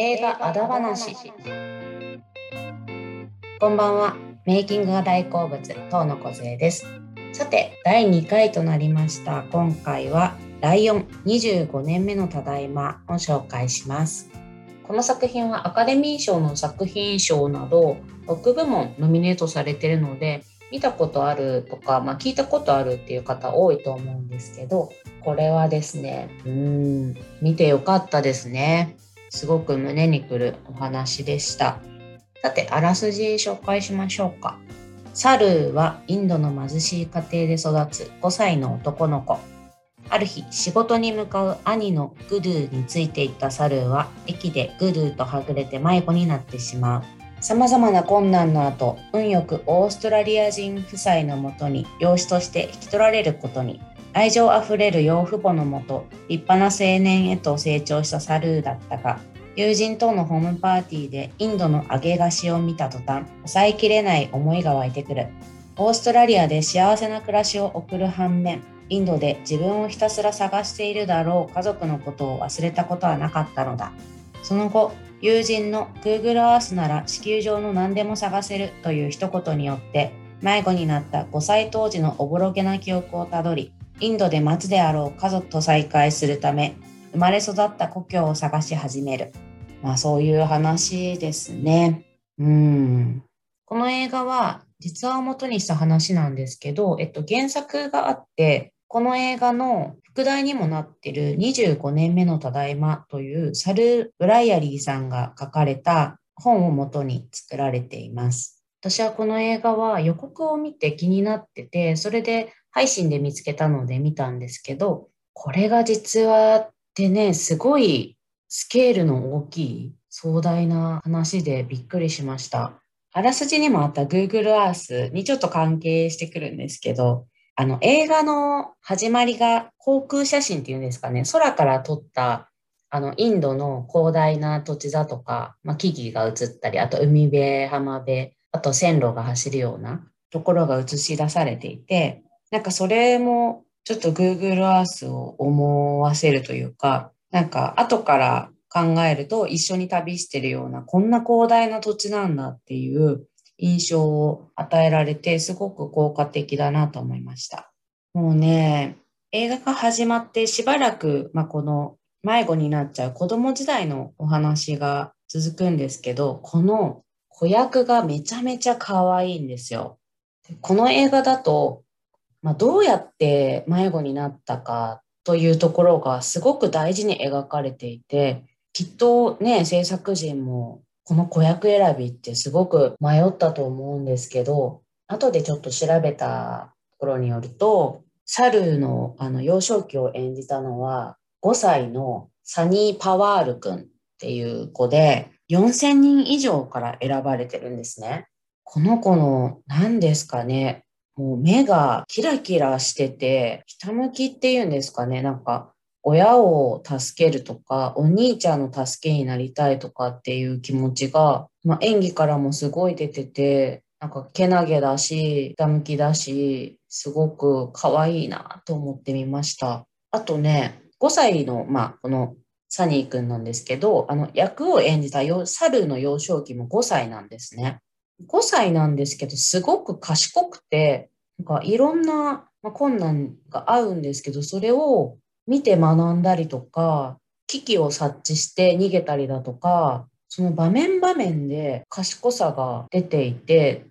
映画あだ話。こんばんは。メイキングが大好物東野梢です。さて第2回となりました。今回はライオン25年目のただいまを紹介します。この作品はアカデミー賞の作品賞など6部門ノミネートされているので見たことあるとか、まあ、聞いたことあるっていう方多いと思うんですけどこれはですねうん見てよかったですね。すごく胸にくるお話でした。さてあらすじ紹介しましょうか。サルーはインドの貧しい家庭で育つ5歳の男の子。ある日仕事に向かう兄のグルーについていったサルーは駅でグルーとはぐれて迷子になってしまう。さまざまな困難の後運よくオーストラリア人夫妻のもとに養子として引き取られることに。愛情あふれる養父母のもと立派な青年へと成長したサルーだったが友人とのホームパーティーでインドの揚げ菓子を見た途端抑えきれない思いが湧いてくる。オーストラリアで幸せな暮らしを送る反面インドで自分をひたすら探しているだろう家族のことを忘れたことはなかったのだ。その後友人の Google Earth なら地球上の何でも探せるという一言によって迷子になった5歳当時のおぼろげな記憶をたどりインドで待つであろう家族と再会するため生まれ育った故郷を探し始める。まあそういう話ですね。うん。この映画は実話を元にした話なんですけど、えっと、原作があってこの映画の副題にもなっている25年目のただいまというサル・ブライアリーさんが書かれた本を元に作られています。私はこの映画は予告を見て気になってて、それで配信で見つけたので見たんですけど、これが実話ってね、すごいスケールの大きい壮大な話でびっくりしました。あらすじにもあった Google Earth にちょっと関係してくるんですけど、あの、映画の始まりが航空写真っていうんですかね、空から撮った、あの、インドの広大な土地だとか、まあ、木々が映ったり、あと海辺、浜辺、あと線路が走るようなところが映し出されていて、なんかそれもちょっと Google Earth を思わせるというか、なんか後から考えると一緒に旅してるような、こんな広大な土地なんだっていう印象を与えられて、すごく効果的だなと思いました。もうね、映画が始まってしばらく、まあ、この迷子になっちゃう子供時代のお話が続くんですけど、この子役がめちゃめちゃ可愛いんですよ。この映画だと、まあ、どうやって迷子になったかというところがすごく大事に描かれていて、きっとね、制作陣もこの子役選びってすごく迷ったと思うんですけど、後でちょっと調べたところによると、サルのあの幼少期を演じたのは5歳のサニー・パワール君っていう子で4000人以上から選ばれてるんですね。この子の何ですかね、もう目がキラキラしてて、ひたむきっていうんですかね、なんか親を助けるとか、お兄ちゃんの助けになりたいとかっていう気持ちが、まあ、演技からもすごい出てて、なんかけなげだし、下向きだし、すごく可愛いなと思ってみました。あとね、5歳の、まあ、このサニーくんなんですけど、あの、役を演じたサルの幼少期も5歳なんですね。5歳なんですけど、すごく賢くて、なんかいろんな困難が合うんですけど、それを見て学んだりとか、危機を察知して逃げたりだとか、その場面場面で賢さが出ていて、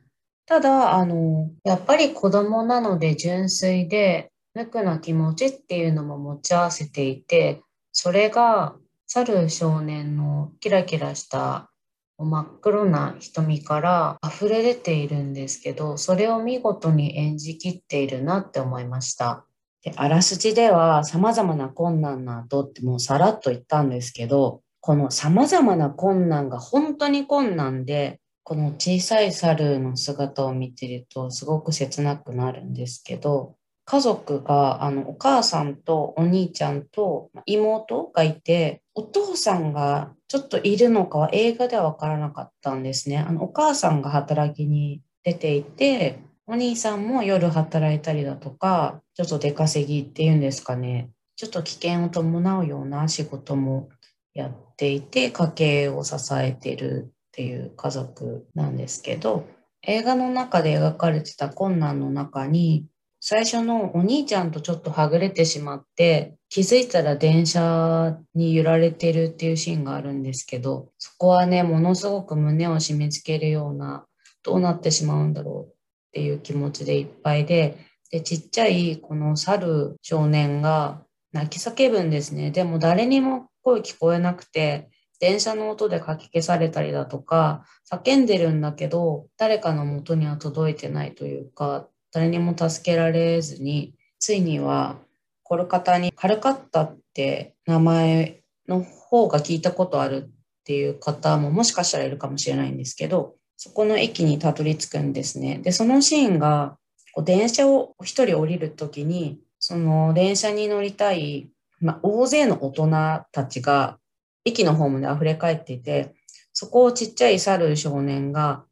ただ、あの、やっぱり子供なので純粋で、無垢な気持ちっていうのも持ち合わせていて、それが、去る少年のキラキラした真っ黒な瞳から溢れ出ているんですけど、それを見事に演じきっているなって思いました。であらすじでは様々な困難の後ってもうさらっと言ったんですけど、この様々な困難が本当に困難で、この小さい猿の姿を見てるとすごく切なくなるんですけど、家族があのお母さんとお兄ちゃんと妹がいて、お父さんがちょっといるのかは映画ではわからなかったんですね。あのお母さんが働きに出ていて、お兄さんも夜働いたりだとか、ちょっと出稼ぎっていうんですかね、ちょっと危険を伴うような仕事もやっていて家計を支えてるっていう家族なんですけど映画の中で描かれてた困難の中に最初のお兄ちゃんとちょっとはぐれてしまって気づいたら電車に揺られてるっていうシーンがあるんですけどそこはねものすごく胸を締め付けるようなどうなってしまうんだろうっていう気持ちでいっぱいででちっちゃいこの猿少年が泣き叫ぶんですね。でも誰にも声聞こえなくて電車の音でかき消されたりだとか叫んでるんだけど誰かの元には届いてないというか誰にも助けられずについにはコルカタにカルカッタって名前の方が聞いたことあるっていう方ももしかしたらいるかもしれないんですけどそこの駅にたどり着くんですね。でそのシーンがこう電車を一人降りる時にその電車に乗りたい、まあ、大勢の大人たちが駅のホームで溢れ返っていてそこをちっちゃい猿少年が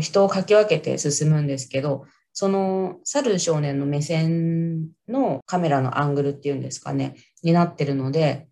人をかき分けて進むんですけどその猿少年の目線のカメラのアングルっていうんですかね、になってるので、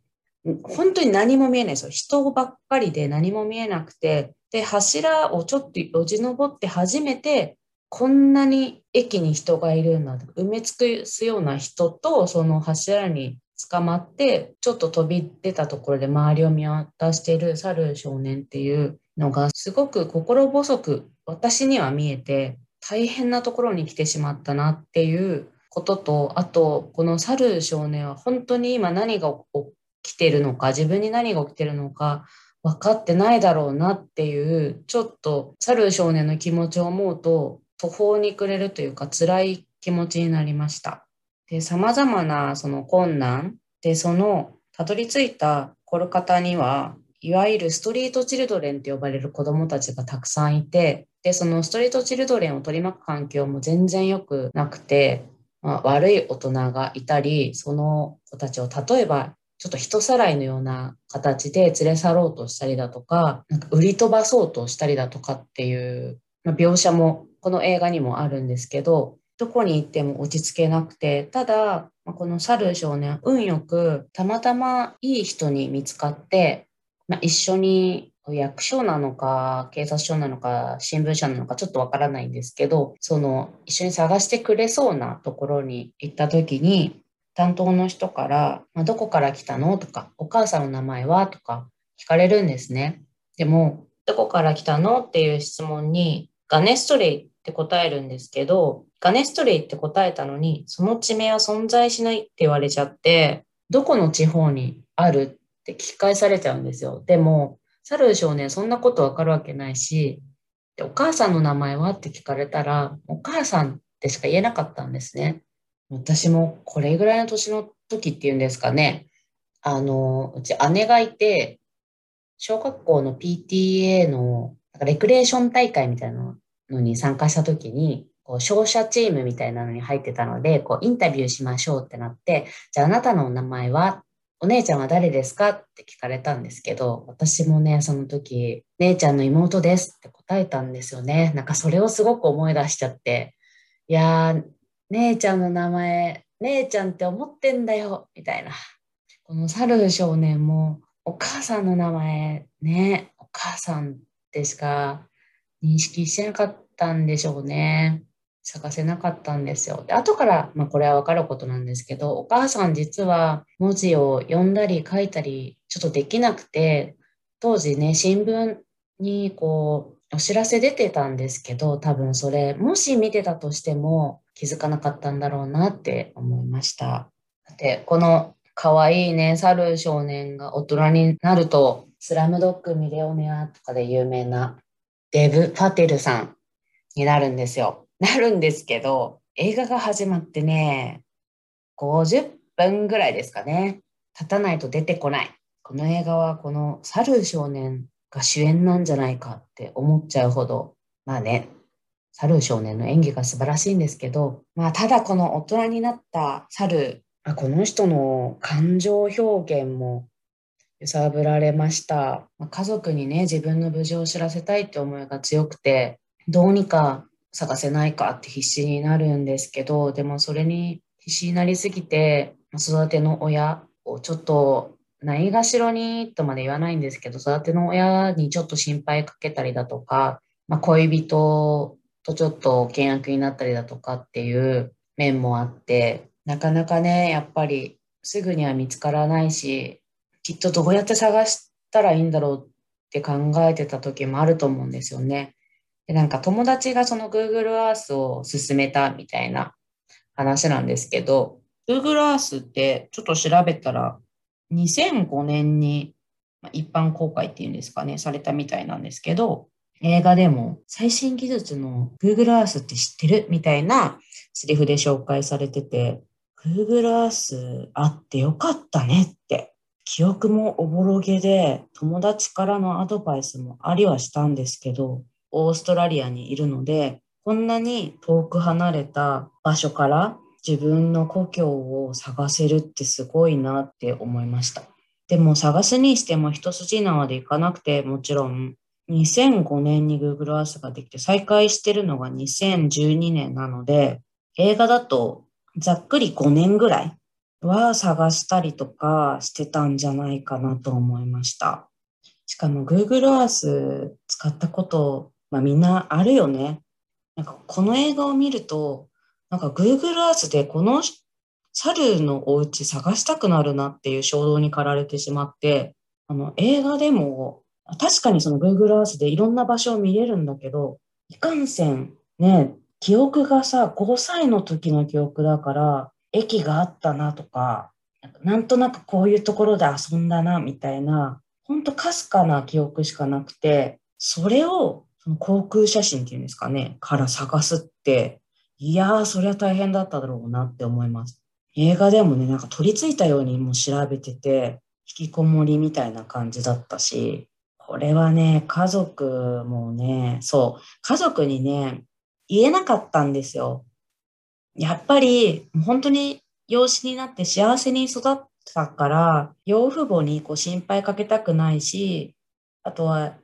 本当に何も見えないですよ。人ばっかりで何も見えなくて、で、柱をちょっとよじ登って初めて、こんなに駅に人がいるんだ。埋め尽くすような人と、その柱に捕まって、ちょっと飛び出たところで周りを見渡している猿少年っていうのが、すごく心細く私には見えて、大変なところに来てしまったなっていうこととあとこの猿少年は本当に今何が起きてるのか自分に何が起きてるのか分かってないだろうなっていうちょっと猿少年の気持ちを思うと途方に暮れるというか辛い気持ちになりました。で様々なその困難でそのたどり着いたコルカタにはいわゆるストリートチルドレンって呼ばれる子どもたちがたくさんいてで、そのストリートチルドレンを取り巻く環境も全然良くなくて、まあ、悪い大人がいたり、その子たちを例えばちょっと人さらいのような形で連れ去ろうとしたりだとか、なんか売り飛ばそうとしたりだとかっていう、まあ、描写もこの映画にもあるんですけど、どこに行っても落ち着けなくて、ただ、この猿少年、運よくたまたまいい人に見つかって、まあ、一緒に役所なのか、警察署なのか、新聞社なのか、ちょっとわからないんですけど、その、一緒に探してくれそうなところに行った時に、担当の人から、まあ、どこから来たのとか、お母さんの名前はとか聞かれるんですね。でも、どこから来たのっていう質問に、ガネストレイって答えるんですけど、ガネストレイって答えたのに、その地名は存在しないって言われちゃって、どこの地方にあるって聞き返されちゃうんですよ。でも、猿少年、そんなことわかるわけないし、でお母さんの名前はって聞かれたら、お母さんってしか言えなかったんですね。私もこれぐらいの年の時っていうんですかね。あの、うち姉がいて、小学校の PTA のなんかレクレーション大会みたいなのに参加した時に、こう、商社チームみたいなのに入ってたので、こう、インタビューしましょうってなって、じゃああなたのお名前はお姉ちゃんは誰ですか？って聞かれたんですけど、私もね、その時、姉ちゃんの妹ですって答えたんですよね。なんかそれをすごく思い出しちゃって、いやー、姉ちゃんの名前、姉ちゃんって思ってんだよ、みたいな。この猿少年も、お母さんの名前、ね、お母さんってしか認識してなかったんでしょうね。探せなかったんですよ。で後から、まあ、これはわかることなんですけど、お母さん実は文字を読んだり書いたりちょっとできなくて、当時ね、新聞にこう、お知らせ出てたんですけど、多分それ、もし見てたとしても気づかなかったんだろうなって思いました。で、この可愛いね、猿少年が大人になると、スラムドッグミレオネアとかで有名なデブ・パテルさんになるんですよ。なるんですけど、映画が始まってね、50分ぐらいですかね。経たないと出てこない。この映画はこの猿少年が主演なんじゃないかって思っちゃうほど、まあね、猿少年の演技が素晴らしいんですけど、まあただこの大人になった猿、この人の感情表現も揺さぶられました。家族にね、自分の無事を知らせたいって思いが強くて、どうにか探せないかって必死になるんですけど、でもそれに必死になりすぎて、育ての親をちょっとないがしろにとまで言わないんですけど、育ての親にちょっと心配かけたりだとか、まあ、恋人とちょっと険悪になったりだとかっていう面もあって、なかなかね、やっぱりすぐには見つからないし、きっとどうやって探したらいいんだろうって考えてた時もあると思うんですよね。でなんか友達がその Google Earth を勧めたみたいな話なんですけど、Google Earth ってちょっと調べたら2005年に一般公開っていうんですかね、されたみたいなんですけど、映画でも最新技術の Google Earth って知ってるみたいなセリフで紹介されてて、Google Earth あってよかったねって記憶もおぼろげで友達からのアドバイスもありはしたんですけど、オーストラリアにいるので、こんなに遠く離れた場所から自分の故郷を探せるってすごいなって思いました。でも探すにしても一筋縄でいかなくてもちろん2005年に Google Earth ができて再開してるのが2012年なので映画だとざっくり5年ぐらいは探したりとかしてたんじゃないかなと思いました。しかも Google Earth 使ったこと、まあ、みんなあるよね。なんかこの映画を見ると、なんか Google Earth でこの猿のお家探したくなるなっていう衝動に駆られてしまって、あの映画でも確かにその Google Earth でいろんな場所を見れるんだけど、いかんせんね、記憶がさ、5歳の時の記憶だから、駅があったなとか、なんとなくこういうところで遊んだなみたいな、ほんとかすかな記憶しかなくて、それをその航空写真っていうんですかね、から探すって、いやー、そりゃ大変だっただろうなって思います。映画でもね、なんか取り付いたようにもう調べてて、引きこもりみたいな感じだったし、これはね、家族もね、そう、家族にね、言えなかったんですよ。やっぱり本当に養子になって幸せに育ったから、養父母にこう心配かけたくないし、あとは、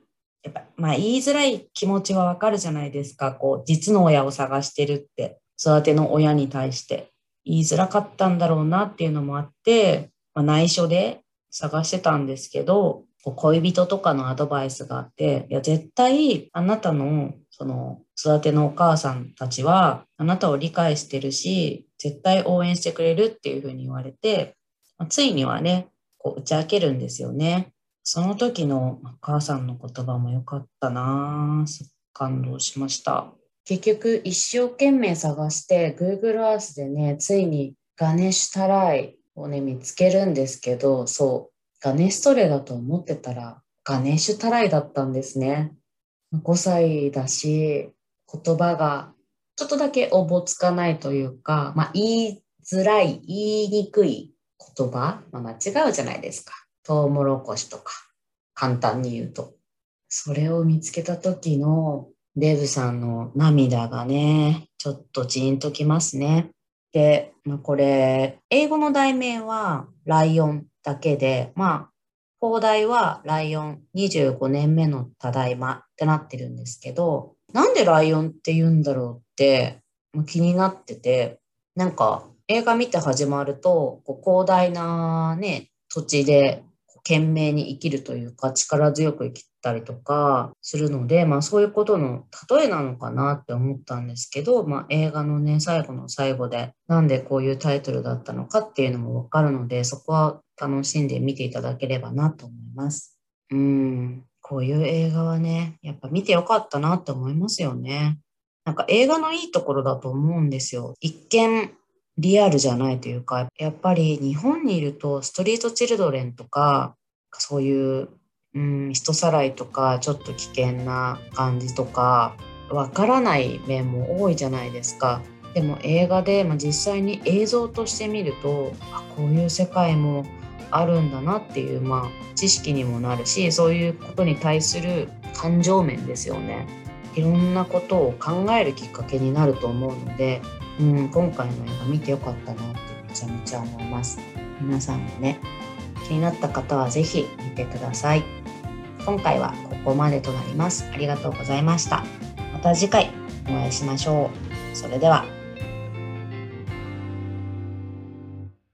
やっぱ、まあ言いづらい気持ちはわかるじゃないですか。こう、実の親を探してるって、育ての親に対して。言いづらかったんだろうなっていうのもあって、まあ、内緒で探してたんですけど、恋人とかのアドバイスがあって、いや、絶対あなたのその育てのお母さんたちはあなたを理解してるし、絶対応援してくれるっていうふうに言われてま、ついにはね、こう打ち明けるんですよね。その時のお母さんの言葉も良かったな感動しました。結局一生懸命探して Google Earth でね、ついにガネシュタライをね、見つけるんですけど、そう、ガネストレだと思ってたらガネシュタライだったんですね。5歳だし、言葉がちょっとだけおぼつかないというか、まあ、言いづらい、言いにくい言葉、まあ、間違うじゃないですか。トウモロコシとか、簡単に言うと。それを見つけた時のデブさんの涙がね、ちょっとジーンときますね。で、まあ、これ、英語の題名はライオンだけで、まあ、放題はライオン25年目のただいまってなってるんですけど、なんでライオンって言うんだろうって気になってて、なんか映画見て始まると、こう広大なね、土地で懸命に生きるというか力強く生きたりとかするので、まあそういうことの例えなのかなって思ったんですけど、まあ映画のね、最後の最後でなんでこういうタイトルだったのかっていうのもわかるので、そこは楽しんで見ていただければなと思います。うん、こういう映画はね、やっぱ見てよかったなって思いますよね。なんか映画のいいところだと思うんですよ。一見リアルじゃないというか、やっぱり日本にいるとストリートチルドレンとか、そういう、うん、人さらいとか、ちょっと危険な感じとか、わからない面も多いじゃないですか。でも映画で、まあ、実際に映像として見るとあこういう世界もあるんだなっていう、まあ、知識にもなるしそういうことに対する感情面ですよねいろんなことを考えるきっかけになると思うので、うん、今回の映画見てよかったなってめちゃめちゃ思います。皆さんもね気になった方は是非見てください。今回はここまでとなります。ありがとうございました。また次回お会いしましょう。それでは。